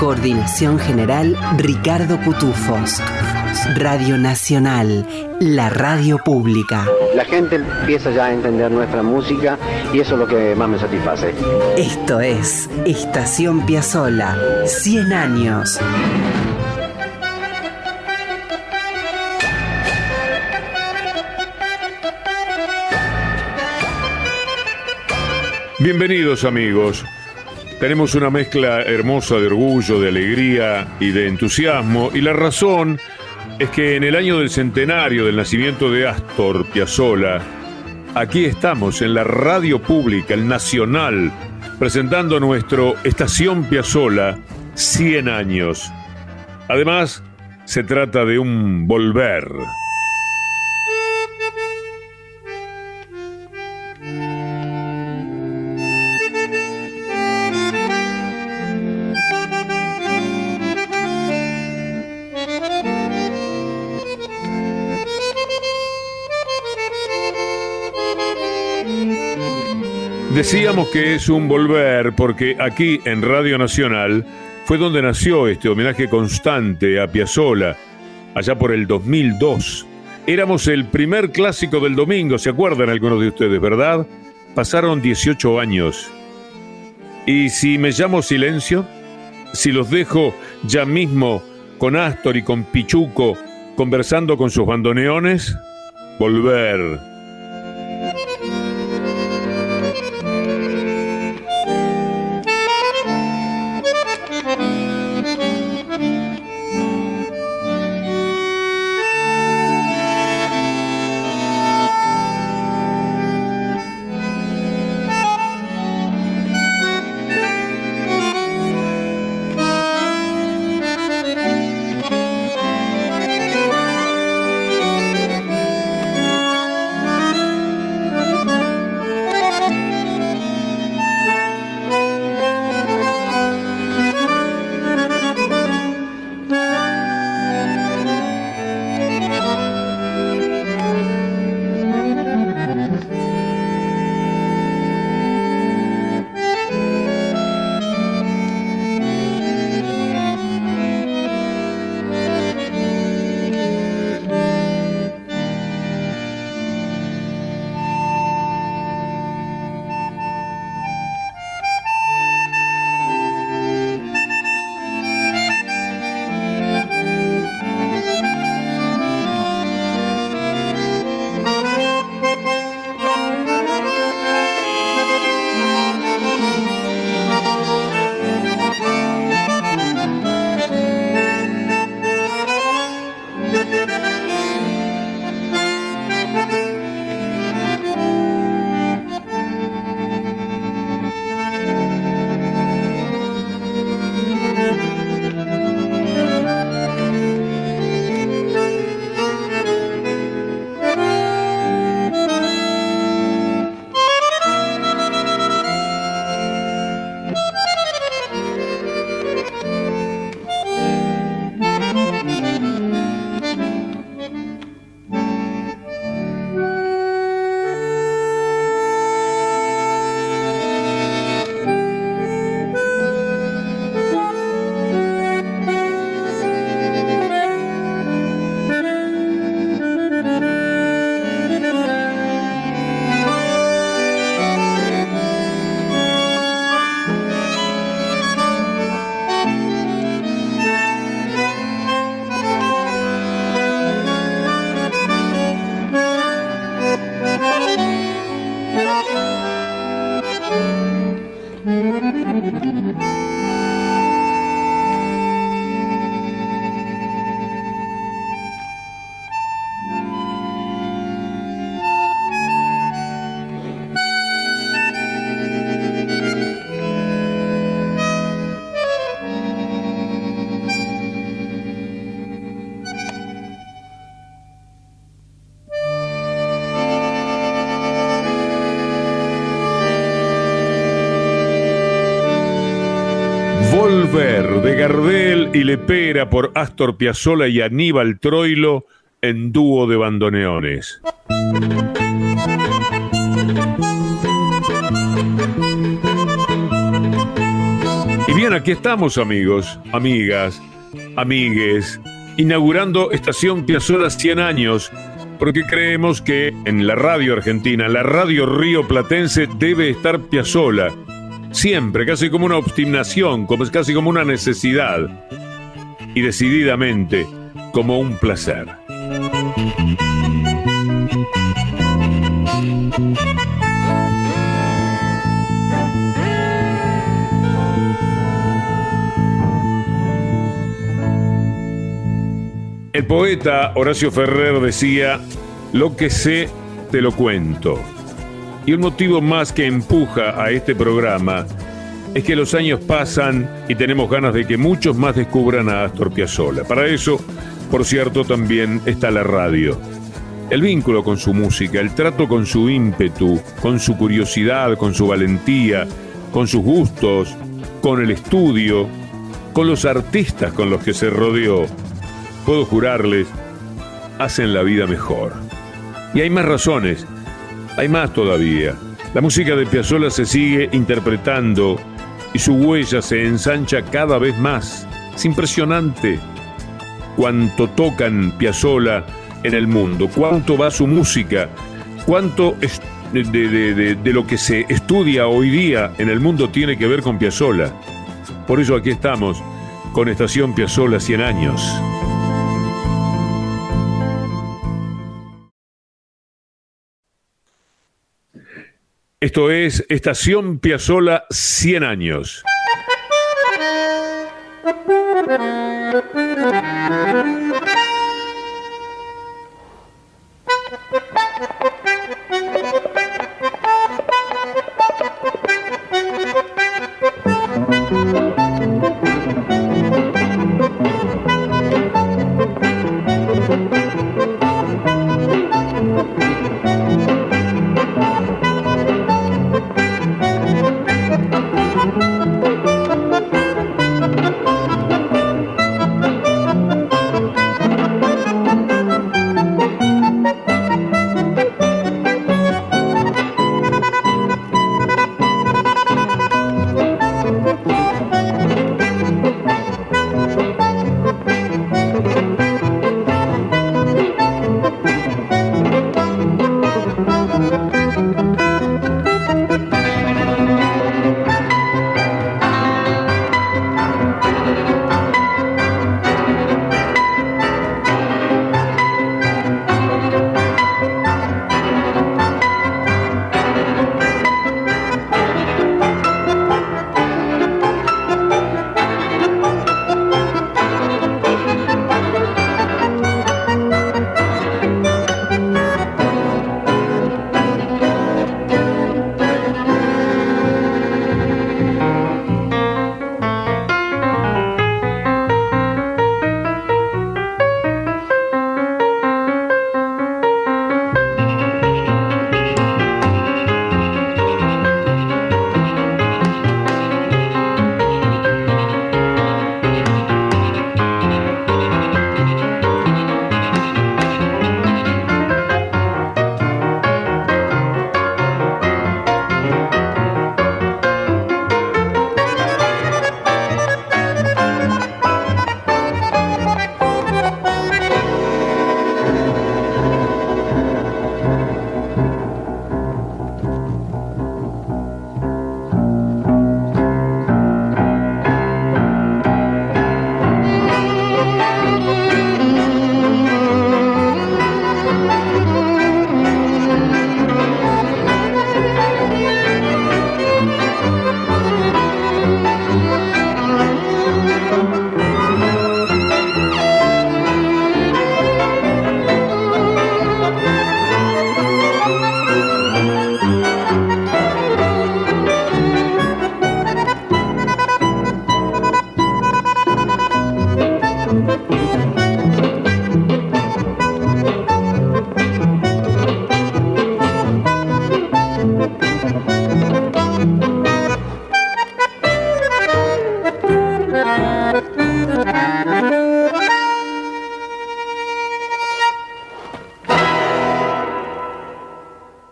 Coordinación general Ricardo Cutufos. Radio Nacional, la radio pública. La gente empieza ya a entender nuestra música y eso es lo que más me satisface. Esto es Estación Piazzola, 100 años. Bienvenidos amigos. Tenemos una mezcla hermosa de orgullo, de alegría y de entusiasmo y la razón es que en el año del centenario del nacimiento de Astor Piazzolla, aquí estamos en la radio pública, el Nacional, presentando nuestro Estación Piazzolla 100 años. Además, se trata de un volver. Decíamos que es un volver porque aquí en Radio Nacional fue donde nació este homenaje constante a Piazzolla, allá por el 2002. Éramos el primer clásico del domingo, ¿se acuerdan algunos de ustedes, verdad? Pasaron 18 años. ¿Y si me llamo silencio? Si los dejo ya mismo con Astor y con Pichuco conversando con sus bandoneones? Volver de Gardel y Lepera por Astor Piazzolla y Aníbal Troilo en dúo de bandoneones. Y bien, aquí estamos amigos, amigas, amigues, inaugurando Estación Piazzolla 100 años, porque creemos que en la radio argentina, la radio río platense, debe estar Piazzolla Siempre, casi como una obstinación, como, casi como una necesidad. Y decididamente como un placer. El poeta Horacio Ferrer decía, lo que sé, te lo cuento. Y un motivo más que empuja a este programa es que los años pasan y tenemos ganas de que muchos más descubran a Astor Piazzolla. Para eso, por cierto, también está la radio. El vínculo con su música, el trato con su ímpetu, con su curiosidad, con su valentía, con sus gustos, con el estudio, con los artistas con los que se rodeó, puedo jurarles, hacen la vida mejor. Y hay más razones hay más todavía. La música de Piazzolla se sigue interpretando y su huella se ensancha cada vez más. Es impresionante cuánto tocan Piazzolla en el mundo, cuánto va su música, cuánto de, de, lo que se estudia hoy día en el mundo tiene que ver con Piazzolla. Por eso aquí estamos con Estación Piazzolla 100 años. Esto es Estación Piazzola 100 años.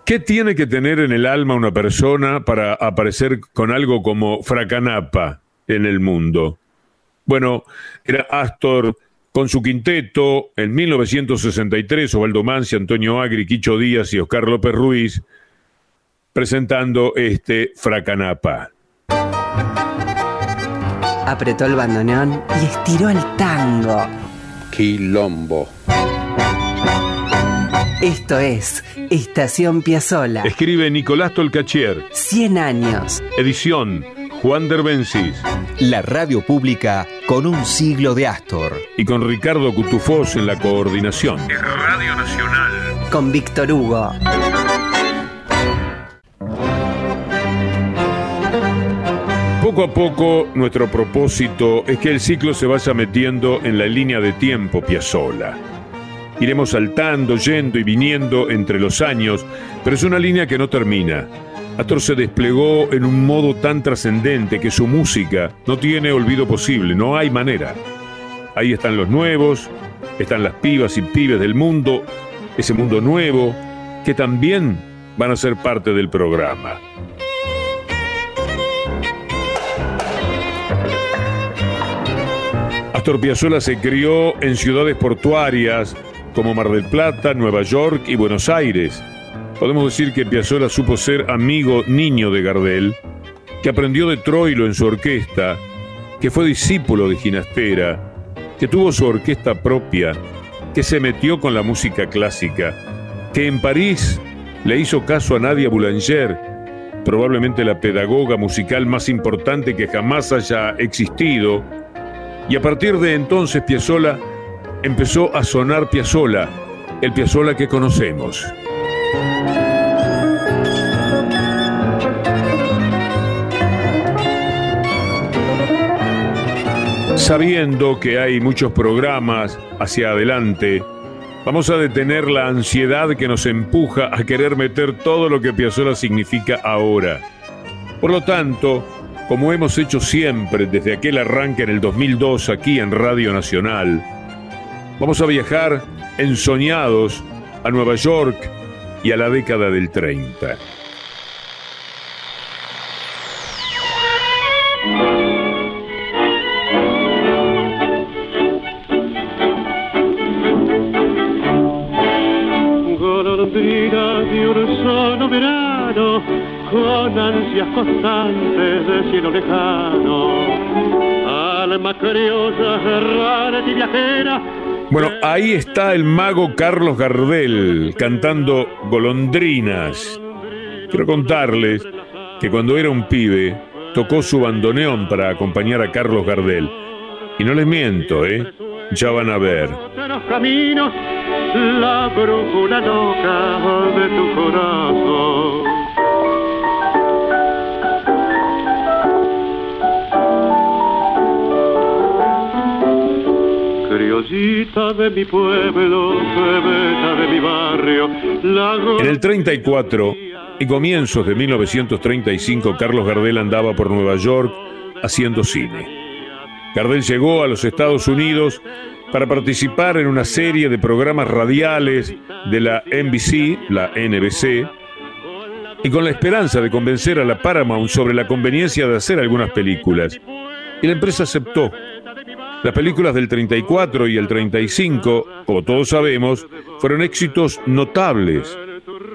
¿Qué tiene que tener en el alma una persona para aparecer con algo como fracanapa en el mundo? Bueno, era Astor con su quinteto en 1963, Osvaldo Mansi, Antonio Agri, Quicho Díaz y Oscar López Ruiz, presentando este Fracanapa. Apretó el bandoneón y estiró el tango. Quilombo. Esto es Estación Piazzola. Escribe Nicolás Tolcachier. 100 años. Edición Juan Derbencis. La radio pública con un siglo de Astor. Y con Ricardo Cutufós en la coordinación. Radio Nacional. Con Víctor Hugo. Poco a poco nuestro propósito es que el ciclo se vaya metiendo en la línea de tiempo Piazzola. Iremos saltando, yendo y viniendo entre los años, pero es una línea que no termina. Astor se desplegó en un modo tan trascendente que su música no tiene olvido posible, no hay manera. Ahí están los nuevos, están las pibas y pibes del mundo, ese mundo nuevo, que también van a ser parte del programa. Astor Piazzolla se crió en ciudades portuarias como Mar del Plata, Nueva York y Buenos Aires. Podemos decir que Piazzolla supo ser amigo niño de Gardel, que aprendió de Troilo en su orquesta, que fue discípulo de Ginastera, que tuvo su orquesta propia, que se metió con la música clásica, que en París le hizo caso a Nadia Boulanger, probablemente la pedagoga musical más importante que jamás haya existido, y a partir de entonces Piazzolla empezó a sonar Piazzolla, el Piazzolla que conocemos. Sabiendo que hay muchos programas hacia adelante, vamos a detener la ansiedad que nos empuja a querer meter todo lo que Piazzolla significa ahora. Por lo tanto, como hemos hecho siempre desde aquel arranque en el 2002 aquí en Radio Nacional, Vamos a viajar ensoñados a Nueva York y a la década del 30. de un verano, con ansias constantes de cielo lejano, alma curiosa, rara y viajera, bueno, ahí está el mago Carlos Gardel cantando golondrinas. Quiero contarles que cuando era un pibe tocó su bandoneón para acompañar a Carlos Gardel. Y no les miento, ¿eh? Ya van a ver. De mi pueblo, de mi barrio. En el 34 y comienzos de 1935, Carlos Gardel andaba por Nueva York haciendo cine. Gardel llegó a los Estados Unidos para participar en una serie de programas radiales de la NBC, la NBC, y con la esperanza de convencer a la Paramount sobre la conveniencia de hacer algunas películas. Y la empresa aceptó. Las películas del 34 y el 35, como todos sabemos, fueron éxitos notables,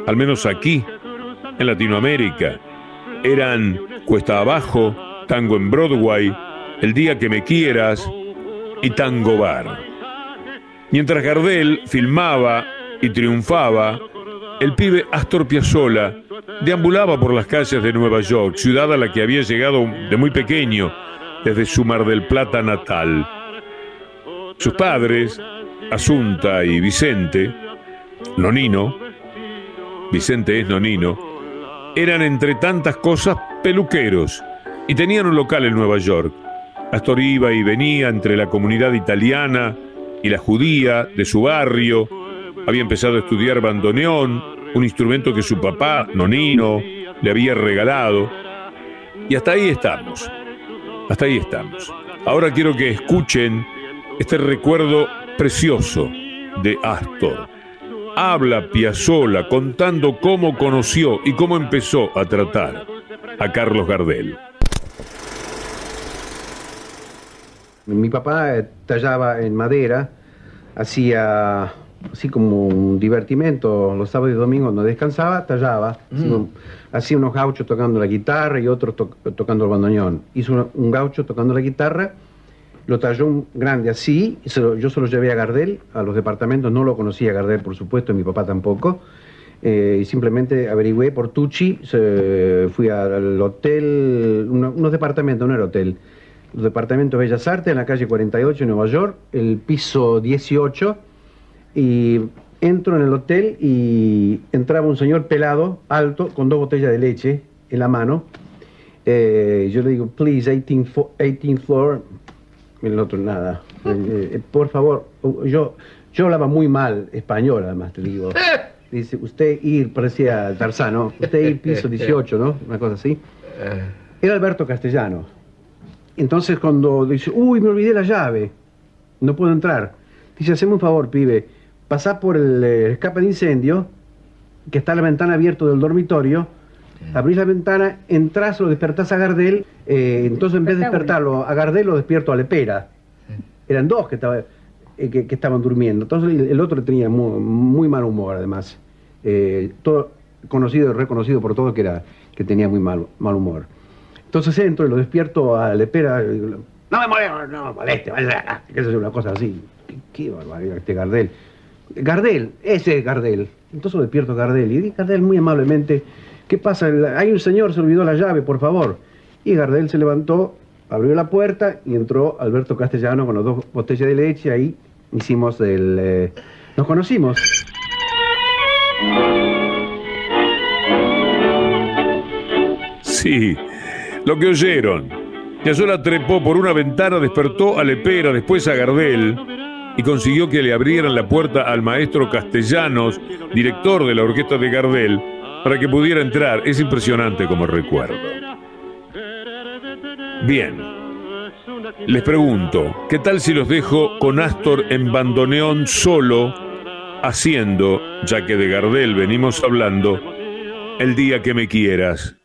al menos aquí, en Latinoamérica. Eran Cuesta Abajo, Tango en Broadway, El Día que Me Quieras y Tango Bar. Mientras Gardel filmaba y triunfaba, el pibe Astor Piazzolla deambulaba por las calles de Nueva York, ciudad a la que había llegado de muy pequeño, desde su Mar del Plata natal. Sus padres, Asunta y Vicente, Nonino, Vicente es Nonino, eran entre tantas cosas peluqueros y tenían un local en Nueva York. Astor iba y venía entre la comunidad italiana y la judía de su barrio. Había empezado a estudiar bandoneón, un instrumento que su papá, Nonino, le había regalado. Y hasta ahí estamos. Hasta ahí estamos. Ahora quiero que escuchen este recuerdo precioso de Astor. Habla Piazzolla contando cómo conoció y cómo empezó a tratar a Carlos Gardel. Mi papá tallaba en madera, hacía así como un divertimento los sábados y domingos no descansaba, tallaba, un- hacía unos gauchos tocando la guitarra y otros to- tocando el bandoneón. Hizo un gaucho tocando la guitarra, lo talló un grande así, yo se lo llevé a Gardel, a los departamentos, no lo conocía Gardel por supuesto, y mi papá tampoco, eh, y simplemente averigüé por Tucci, fui al hotel, unos departamentos, no era hotel, los departamentos Bellas Artes en la calle 48 en Nueva York, el piso 18, y entro en el hotel y entraba un señor pelado, alto, con dos botellas de leche en la mano. Eh, yo le digo, please, 18, fo- 18th floor. El otro, nada. Eh, eh, por favor, yo, yo hablaba muy mal español, además, te digo. Dice, usted ir, parecía Tarzano, usted ir piso 18, ¿no? Una cosa así. Era Alberto Castellano. Entonces cuando dice, uy, me olvidé la llave, no puedo entrar. Dice, haceme un favor, pibe, pasá por el eh, escape de incendio, que está la ventana abierta del dormitorio, abrís la ventana, entrás, lo despertás a Gardel, eh, entonces en vez de despertarlo a Gardel, lo despierto a Lepera. Eran dos que, estaba- eh, que, que estaban durmiendo. Entonces el, otro tenía muy, muy mal humor, además. Eh, todo conocido y reconocido por todo que, era, que tenía muy mal, mal humor. Entonces entro y lo despierto a Lepera. no me moleste, no me moleste, vaya, qué sé yo, una cosa así. Qué, qué barbaridad este Gardel. Gardel, ese es Gardel. Entonces lo despierto Gardel y dice Gardel muy amablemente, ¿qué pasa? Hay un señor, se olvidó la llave, por favor. Y Gardel se levantó, abrió la puerta y entró Alberto Castellano con las dos botellas de leche. Ahí hicimos el... eh, nos conocimos. Sí, lo que oyeron. Piazzolla trepó por una ventana, despertó a Lepera, después a Gardel y consiguió que le abrieran la puerta al maestro Castellanos, director de la orquesta de Gardel, para que pudiera entrar. Es impresionante como recuerdo. Bien, les pregunto, ¿qué tal si los dejo con Astor en bandoneón solo, haciendo, ya que de Gardel venimos hablando, el día que me quieras?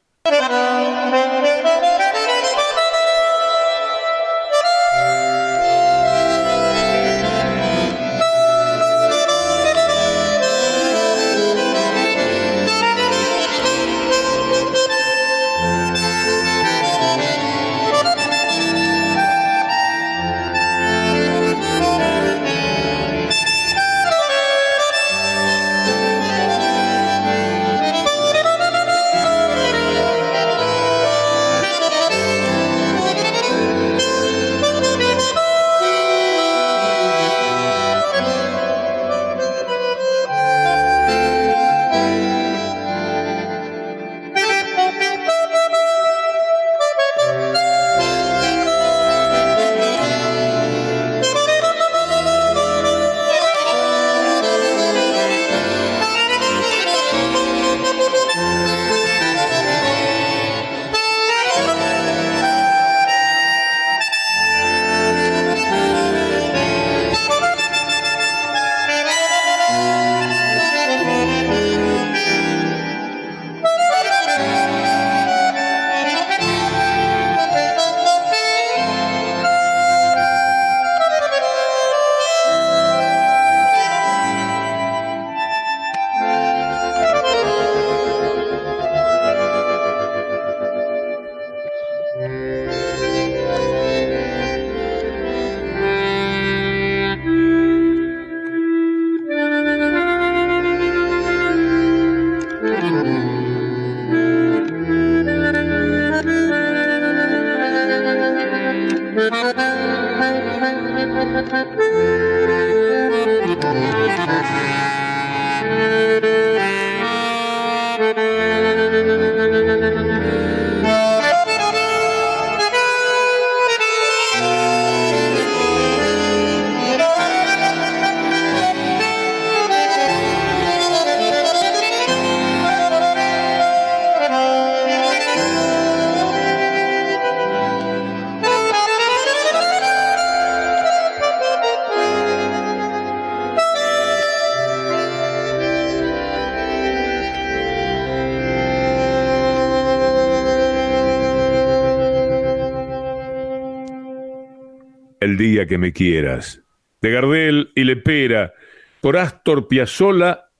Día que me quieras. De Gardel y Lepera, por Astor Piazzolla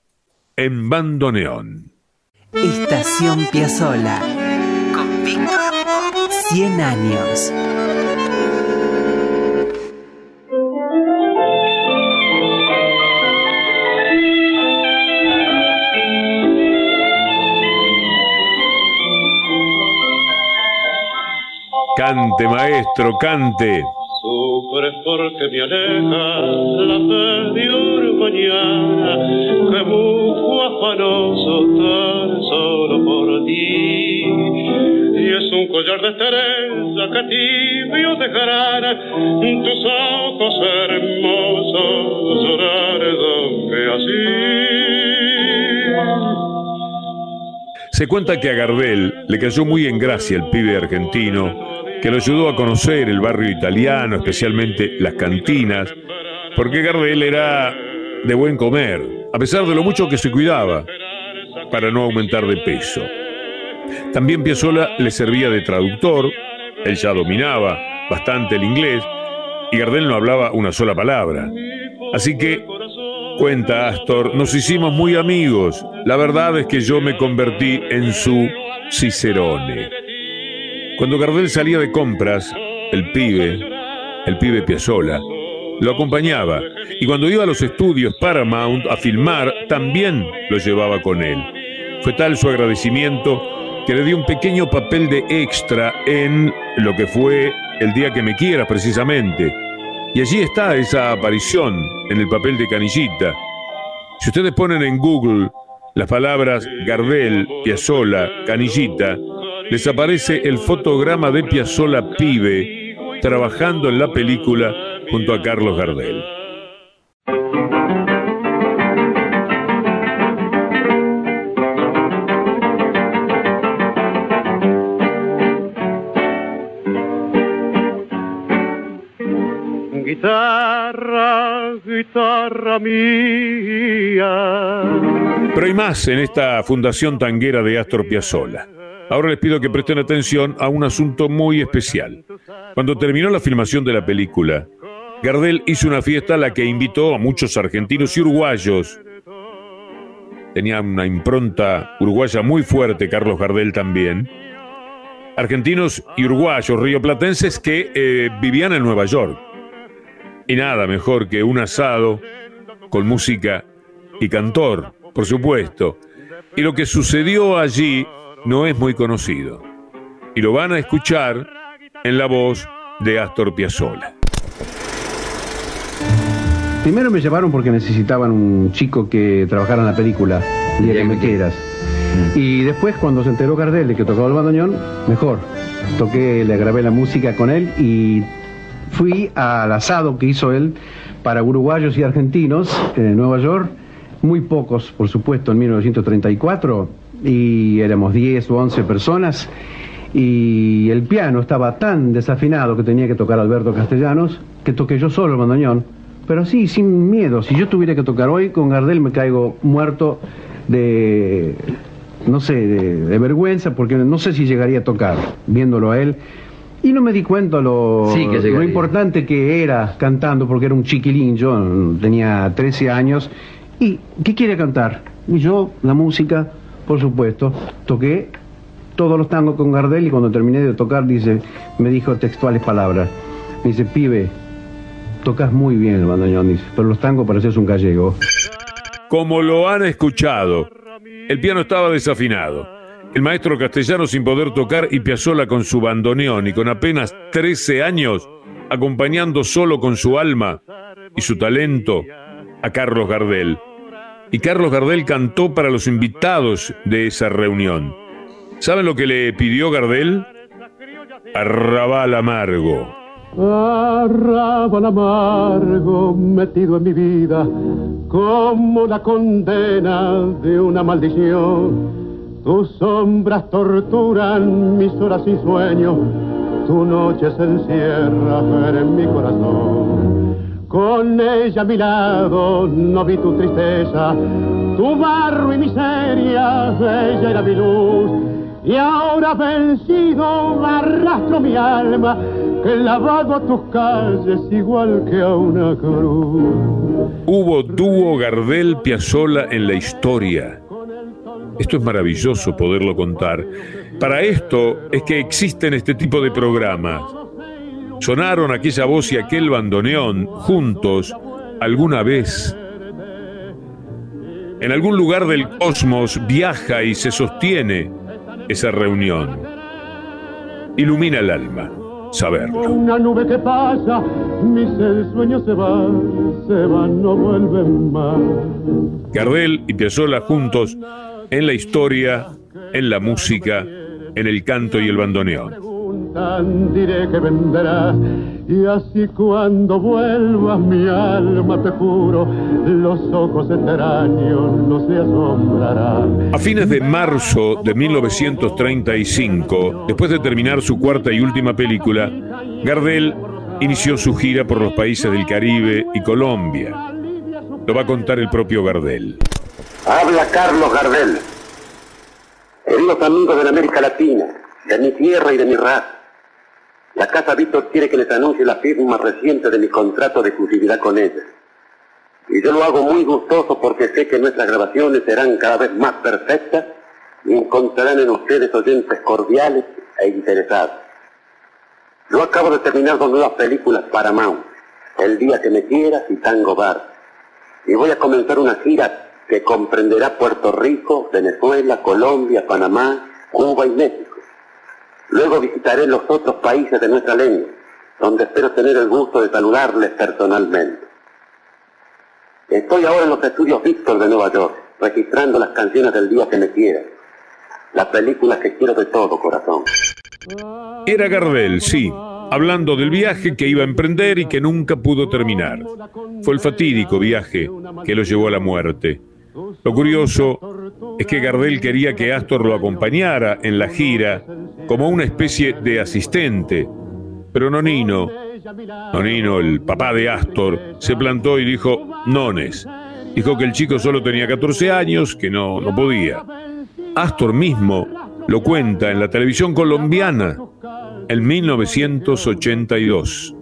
en bandoneón. Estación Piazzola. Con Víctor Hugo. 100 años. Cante, maestro, cante. Sufres porque me aleja la fe de un mañana que busco afanoso tan solo por ti. Y es un collar de estrella que tibio dejarán tus ojos hermosos llorar donde así. Se cuenta que a Gardel le cayó muy en gracia el pibe argentino, que lo ayudó a conocer el barrio italiano, especialmente las cantinas, porque Gardel era de buen comer, a pesar de lo mucho que se cuidaba, para no aumentar de peso. También Piazzolla le servía de traductor, él ya dominaba bastante el inglés, y Gardel no hablaba una sola palabra. Así que Cuenta Astor, nos hicimos muy amigos. La verdad es que yo me convertí en su Cicerone. Cuando Gardel salía de compras, el pibe, el pibe Piazzola, lo acompañaba y cuando iba a los estudios Paramount a filmar, también lo llevaba con él. Fue tal su agradecimiento que le dio un pequeño papel de extra en lo que fue El día que me quieras precisamente y allí está esa aparición en el papel de Canillita. Si ustedes ponen en Google las palabras Gardel, Piazzola, Canillita, les aparece el fotograma de Piazzola pibe trabajando en la película junto a Carlos Gardel. Guitarra, guitarra mía. Pero hay más en esta fundación tanguera de Astor Piazzolla. Ahora les pido que presten atención a un asunto muy especial. Cuando terminó la filmación de la película, Gardel hizo una fiesta a la que invitó a muchos argentinos y uruguayos. Tenía una impronta uruguaya muy fuerte, Carlos Gardel también. Argentinos y uruguayos, rioplatenses que eh, vivían en Nueva York. Y nada mejor que un asado con música y cantor, por supuesto. Y lo que sucedió allí no es muy conocido. Y lo van a escuchar en la voz de Astor Piazzolla. Primero me llevaron porque necesitaban un chico que trabajara en la película, El día que me quieras. Y después, cuando se enteró Gardel de que tocaba el bandoneón, mejor. Toqué, le grabé la música con él y fui al asado que hizo él para uruguayos y argentinos en Nueva York, muy pocos, por supuesto, en 1934, y éramos 10 o 11 personas, y el piano estaba tan desafinado que tenía que tocar Alberto Castellanos, que toqué yo solo el bandoneón, pero sí, sin miedo. Si yo tuviera que tocar hoy con Gardel me caigo muerto de, no sé, de, de vergüenza, porque no sé si llegaría a tocar, viéndolo a él. Y no me di cuenta lo, Sí, que lo importante que era cantando, porque era un chiquilín, yo tenía 13 años. ¿Y qué quiere cantar? Y yo, la música, por supuesto, toqué todos los tangos con Gardel y cuando terminé de tocar, dice, me dijo textuales palabras. Me dice, pibe, tocas muy bien el bandoneón, dice, pero los tangos pareces un gallego. Como lo han escuchado, el piano estaba desafinado. El maestro castellano sin poder tocar y Piazzolla con su bandoneón y con apenas 13 años, acompañando solo con su alma y su talento a Carlos Gardel. Y Carlos Gardel cantó para los invitados de esa reunión. ¿Saben lo que le pidió Gardel? Arrabal amargo. Arrabal amargo metido en mi vida como la condena de una maldición. Tus sombras torturan mis horas sin sueño, tu noche se encierra en mi corazón. Con ella a mi lado no vi tu tristeza, tu barro y miseria, ella era mi luz. y ahora vencido arrastro mi alma clavado a tus calles igual que a una cruz. Hubo dúo Gardel Piazzola en la historia. Esto es maravilloso poderlo contar. Para esto es que existen este tipo de programas. Sonaron aquella voz y aquel bandoneón juntos alguna vez. En algún lugar del cosmos viaja y se sostiene esa reunión. Ilumina el alma saberlo. Una nube que pasa, mis sueños se van, se van, no vuelven más. Gardel y Piazzolla juntos en la historia, en la música, en el canto y el bandoneón diré que vendrás y así cuando vuelvas mi alma te juro los ojos extraños no se asombrarán. A fines de marzo de 1935, después de terminar su cuarta y última película, Gardel inició su gira por los países del Caribe y Colombia. Lo va a contar el propio Gardel. Habla Carlos Gardel. Queridos amigos de la América Latina, de mi tierra y de mi raza, la Casa Víctor quiere que les anuncie la firma reciente de mi contrato de exclusividad con ella. Y yo lo hago muy gustoso porque sé que nuestras grabaciones serán cada vez más perfectas y encontrarán en ustedes oyentes cordiales e interesados. Yo acabo de terminar dos nuevas películas para Mount, El día que me quieras y Tango Bar. Y voy a comenzar una gira que comprenderá Puerto Rico, Venezuela, Colombia, Panamá, Cuba y México. Luego visitaré los otros países de nuestra lengua, donde espero tener el gusto de saludarles personalmente. Estoy ahora en los estudios Víctor de Nueva York, registrando las canciones del día que me quiera, las películas que quiero de todo corazón. Era Gardel, sí, hablando del viaje que iba a emprender y que nunca pudo terminar. Fue el fatídico viaje que lo llevó a la muerte. Lo curioso es que Gardel quería que Astor lo acompañara en la gira como una especie de asistente, pero Nonino, Nonino, el papá de Astor, se plantó y dijo, nones. Dijo que el chico solo tenía 14 años, que no, no podía. Astor mismo lo cuenta en la televisión colombiana en 1982.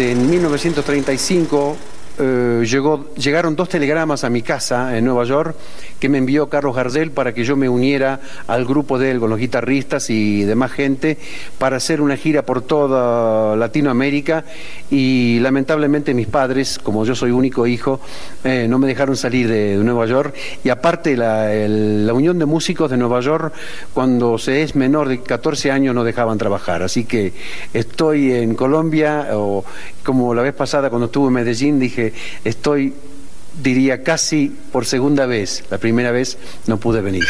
En 1935 eh, llegaron dos telegramas a mi casa en Nueva York que me envió Carlos Gardel para que yo me uniera al grupo de él con los guitarristas y demás gente para hacer una gira por toda Latinoamérica. Y lamentablemente mis padres, como yo soy único hijo, eh, no me dejaron salir de, Nueva York. Y aparte la, Unión de Músicos de Nueva York cuando se es menor de 14 años no dejaban trabajar, así que estoy en Colombia como la vez pasada cuando estuve en Medellín dije estoy diría casi por segunda vez. La primera vez no pude venir.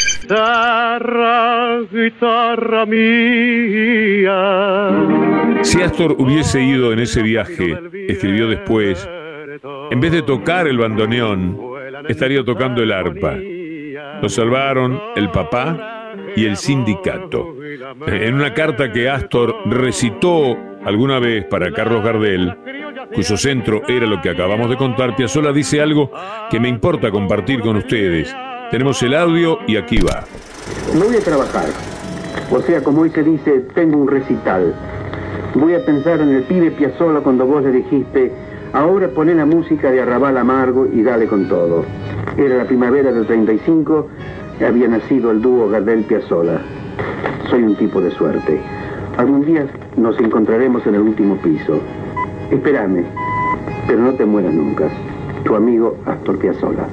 guitarra mía. Si Astor hubiese ido en ese viaje, escribió después, en vez de tocar el bandoneón, estaría tocando el arpa. Lo salvaron el papá y el sindicato. En una carta que Astor recitó alguna vez para Carlos Gardel, cuyo centro era lo que acabamos de contar, Piazzolla dice algo que me importa compartir con ustedes. Tenemos el audio y aquí va. No voy a trabajar. O sea, como hoy se dice, tengo un recital. Voy a pensar en el pibe Piazzolla cuando vos le dijiste, ahora poné la música de Arrabal Amargo y dale con todo. Era la primavera del 35, había nacido el dúo Gardel Piazzolla. Soy un tipo de suerte. Algún día nos encontraremos en el último piso. Espérame, pero no te mueras nunca. Tu amigo Astor Piazzolla.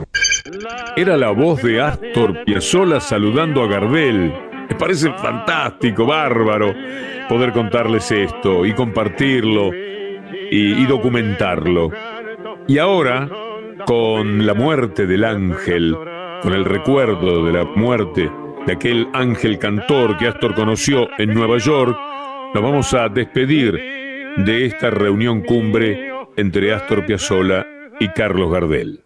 Era la voz de Astor Piazzolla saludando a Gardel. Me parece fantástico, bárbaro, poder contarles esto y compartirlo y, y documentarlo. Y ahora, con la muerte del ángel, con el recuerdo de la muerte de aquel ángel cantor que Astor conoció en Nueva York, nos vamos a despedir de esta reunión cumbre entre Astor Piazzolla y Carlos Gardel.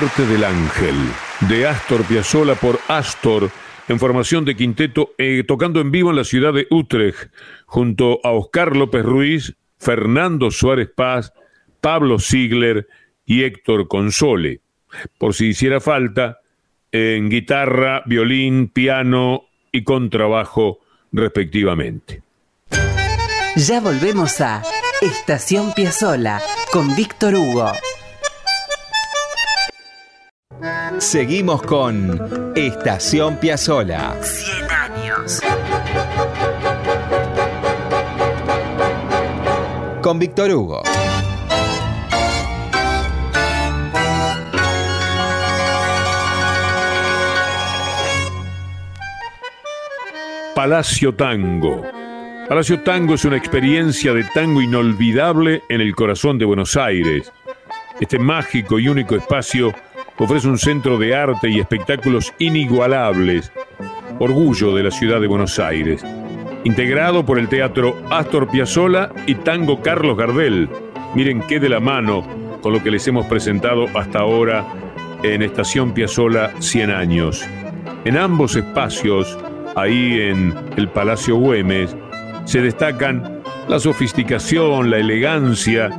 Muerte del ángel, de Astor Piazzolla por Astor, en formación de quinteto, eh, tocando en vivo en la ciudad de Utrecht, junto a Oscar López Ruiz, Fernando Suárez Paz, Pablo Ziegler y Héctor Console. Por si hiciera falta, en guitarra, violín, piano y contrabajo respectivamente. Ya volvemos a Estación Piazzola con Víctor Hugo. Seguimos con Estación Piazzola. 100 años. Con Víctor Hugo. Palacio Tango. Palacio Tango es una experiencia de tango inolvidable en el corazón de Buenos Aires. Este mágico y único espacio ofrece un centro de arte y espectáculos inigualables, orgullo de la ciudad de Buenos Aires, integrado por el Teatro Astor Piazzolla y Tango Carlos Gardel. Miren qué de la mano con lo que les hemos presentado hasta ahora en Estación Piazzolla 100 años. En ambos espacios, ahí en el Palacio Güemes, se destacan la sofisticación, la elegancia,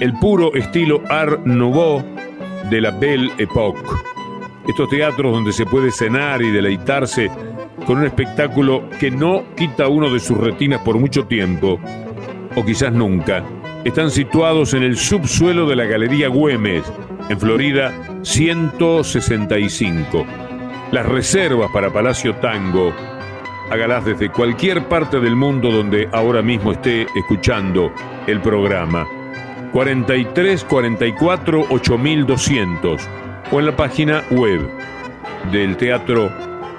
el puro estilo Art Nouveau de la Belle Époque. Estos teatros donde se puede cenar y deleitarse con un espectáculo que no quita uno de sus retinas por mucho tiempo, o quizás nunca, están situados en el subsuelo de la Galería Güemes, en Florida 165. Las reservas para Palacio Tango, hágalas desde cualquier parte del mundo donde ahora mismo esté escuchando el programa. 43 44 8200 o en la página web del Teatro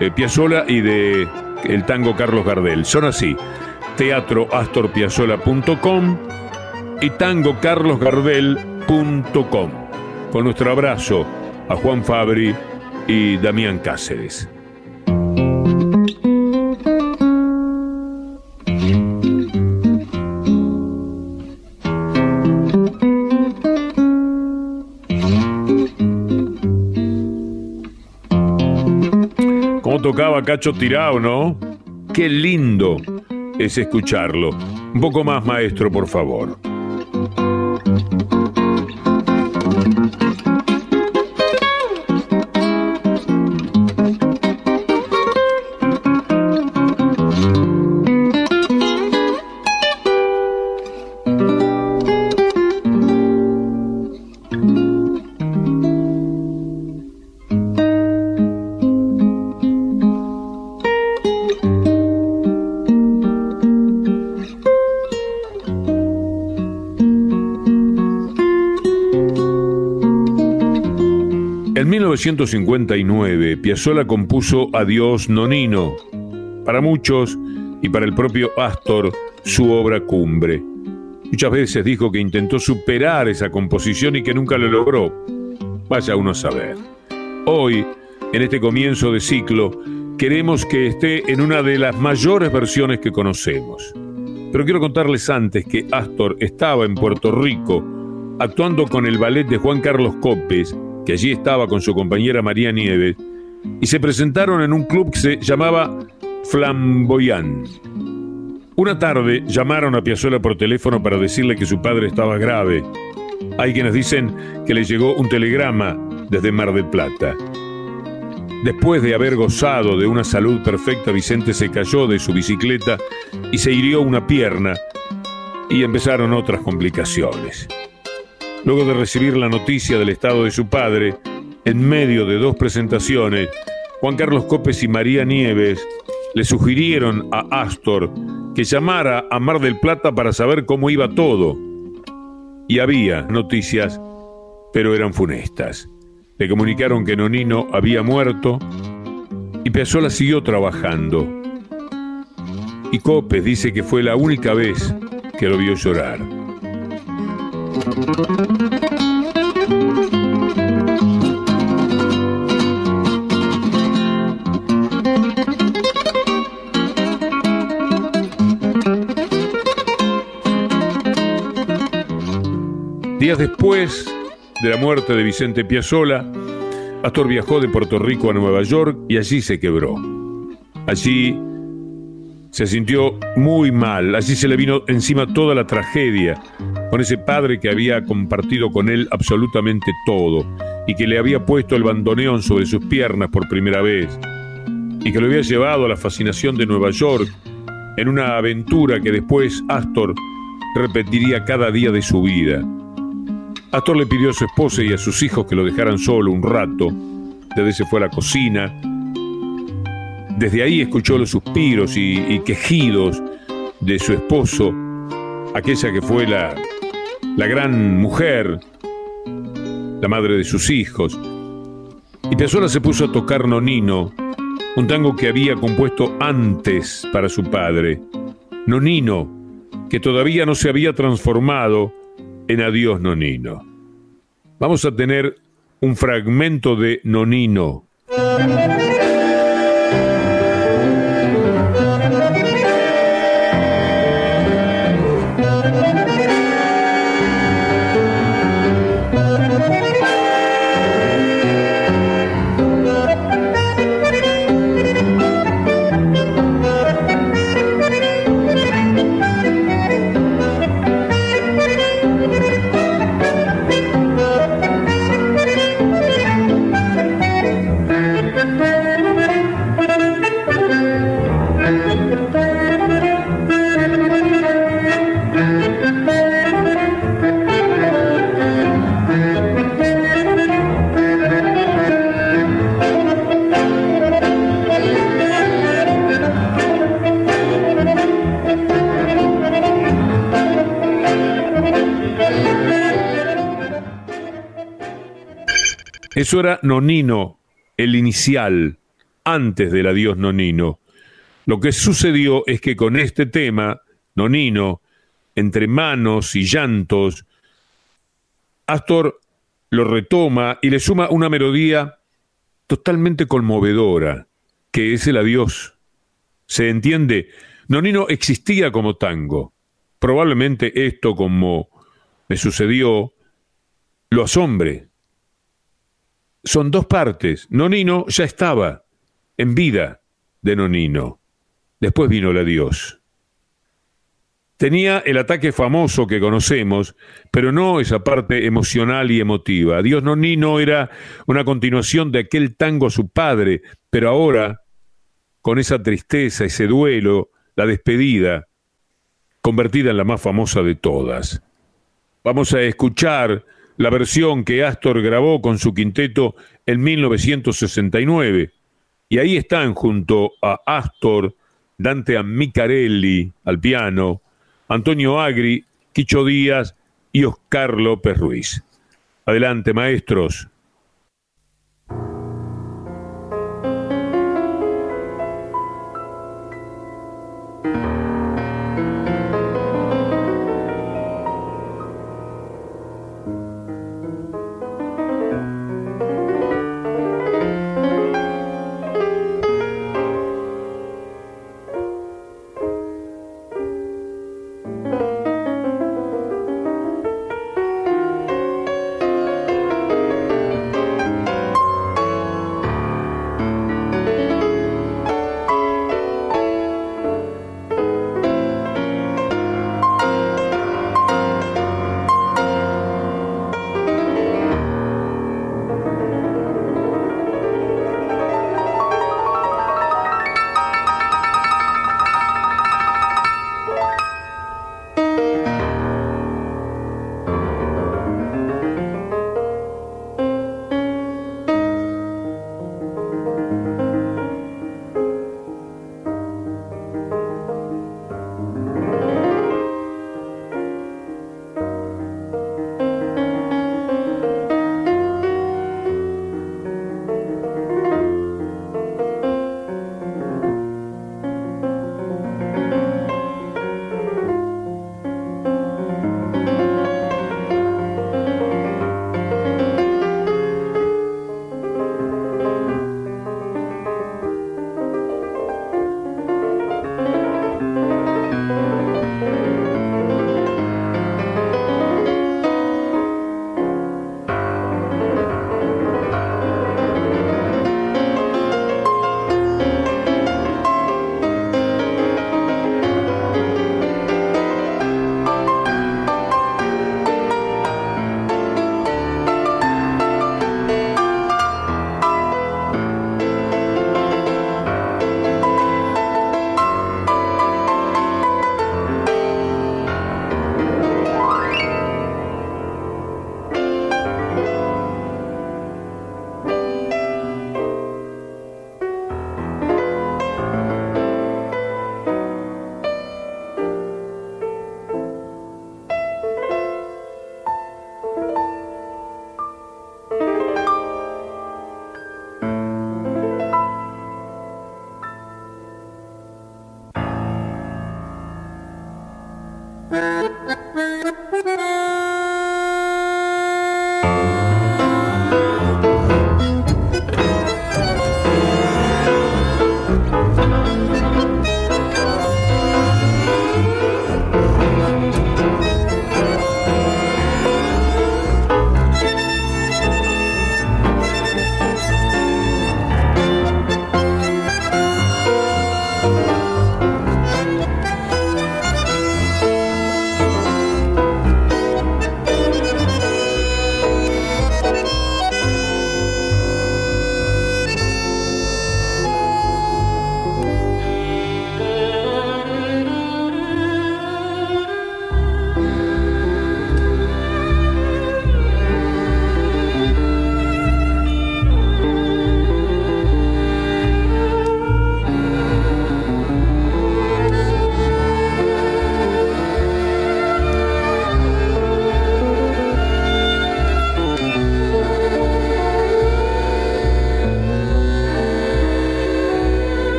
eh, Piazzola y de el Tango Carlos Gardel. Son así: teatroastorpiazzola.com y tangocarlosgardel.com. Con nuestro abrazo a Juan Fabri y Damián Cáceres. Tocaba Cacho Tirao, ¿no? Qué lindo es escucharlo. Un poco más, maestro, por favor. 1959, Piazzolla compuso Adiós Nonino. Para muchos, y para el propio Astor, su obra cumbre. Muchas veces dijo que intentó superar esa composición y que nunca lo logró. Vaya uno a saber. Hoy, en este comienzo de ciclo, queremos que esté en una de las mayores versiones que conocemos. Pero quiero contarles antes que Astor estaba en Puerto Rico actuando con el ballet de Juan Carlos Copes, allí estaba con su compañera María Nieves, y se presentaron en un club que se llamaba Flamboyant. Una tarde llamaron a Piazzolla por teléfono para decirle que su padre estaba grave. Hay quienes dicen que le llegó un telegrama desde Mar del Plata. Después de haber gozado de una salud perfecta, Vicente se cayó de su bicicleta y se hirió una pierna y empezaron otras complicaciones. Luego de recibir la noticia del estado de su padre, en medio de dos presentaciones, Juan Carlos Copes y María Nieves le sugirieron a Astor que llamara a Mar del Plata para saber cómo iba todo. Y había noticias, pero eran funestas. Le comunicaron que Nonino había muerto y Piazzolla siguió trabajando. Y Copes dice que fue la única vez que lo vio llorar. Días después, de la muerte de Vicente Piazzolla, Astor viajó de Puerto Rico a Nueva York y allí se quebró. Allí se sintió muy mal, allí se le vino encima toda la tragedia, con ese padre que había compartido con él absolutamente todo y que le había puesto el bandoneón sobre sus piernas por primera vez y que lo había llevado a la fascinación de Nueva York en una aventura que después Astor repetiría cada día de su vida. Astor le pidió a su esposa y a sus hijos que lo dejaran solo un rato. Desde se fue a la cocina. Desde ahí escuchó los suspiros y, quejidos de su esposo, aquella que fue la, la gran mujer, la madre de sus hijos. Y Piazzolla se puso a tocar Nonino, un tango que había compuesto antes para su padre. Nonino, que todavía no se había transformado en Adiós Nonino. Vamos a tener un fragmento de Nonino. Eso era Nonino, el inicial, antes del adiós Nonino. Lo que sucedió es que con este tema, Nonino, entre manos y llantos, Astor lo retoma y le suma una melodía totalmente conmovedora, que es el adiós. Se entiende, Nonino existía como tango. Probablemente esto, como me sucedió, lo asombre, son dos partes. Nonino ya estaba en vida de Nonino. Después vino el adiós. Tenía el ataque famoso que conocemos, pero no esa parte emocional y emotiva. Dios Nonino era una continuación de aquel tango a su padre, pero ahora, con esa tristeza, ese duelo, la despedida, convertida en la más famosa de todas. Vamos a escuchar la versión que Astor grabó con su quinteto en 1969. Y ahí están junto a Astor, Dante Amicarelli al piano, Antonio Agri, Quicho Díaz y Oscar López Ruiz. Adelante, maestros.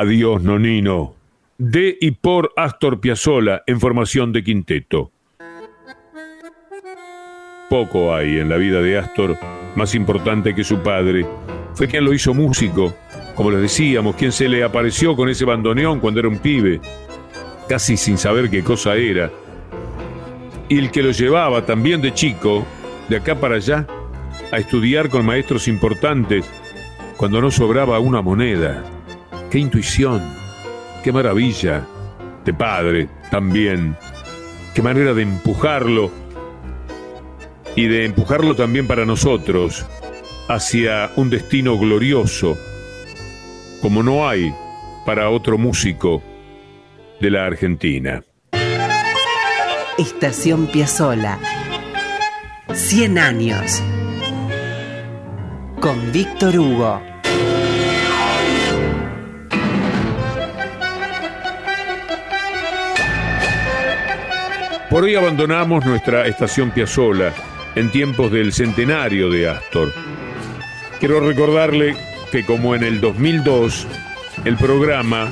Adiós, Nonino. De y por Astor Piazzolla en formación de quinteto. Poco hay en la vida de Astor más importante que su padre. Fue quien lo hizo músico, como les decíamos, quien se le apareció con ese bandoneón cuando era un pibe, casi sin saber qué cosa era. Y el que lo llevaba también de chico, de acá para allá, a estudiar con maestros importantes cuando no sobraba una moneda. ¡Qué intuición! ¡Qué maravilla! De padre también. ¡Qué manera de empujarlo! Y de empujarlo también para nosotros hacia un destino glorioso, como no hay para otro músico de la Argentina. Estación Piazzola. 100 años. Con Víctor Hugo. Por hoy abandonamos nuestra estación Piazzola en tiempos del centenario de Astor. Quiero recordarle que como en el 2002, el programa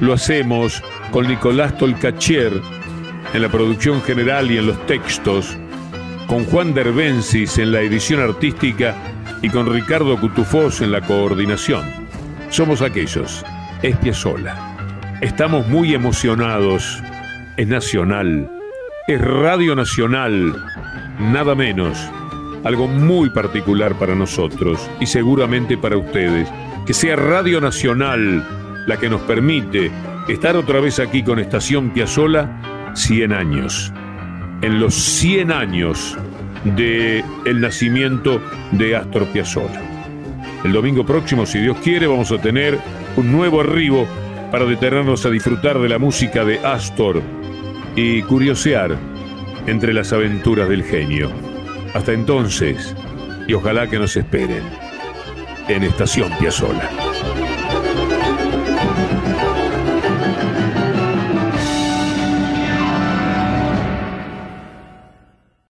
lo hacemos con Nicolás Tolcachier en la producción general y en los textos, con Juan Derbensis en la edición artística y con Ricardo Cutufós en la coordinación. Somos aquellos, es Piazzolla. Estamos muy emocionados, es nacional, es Radio Nacional, nada menos, algo muy particular para nosotros y seguramente para ustedes, que sea Radio Nacional la que nos permite estar otra vez aquí con Estación Piazzola 100 años. En los 100 años de el nacimiento de Astor Piazzolla. El domingo próximo, si Dios quiere, vamos a tener un nuevo arribo para detenernos a disfrutar de la música de Astor y curiosear entre las aventuras del genio. Hasta entonces, y ojalá que nos esperen en Estación Piazzola.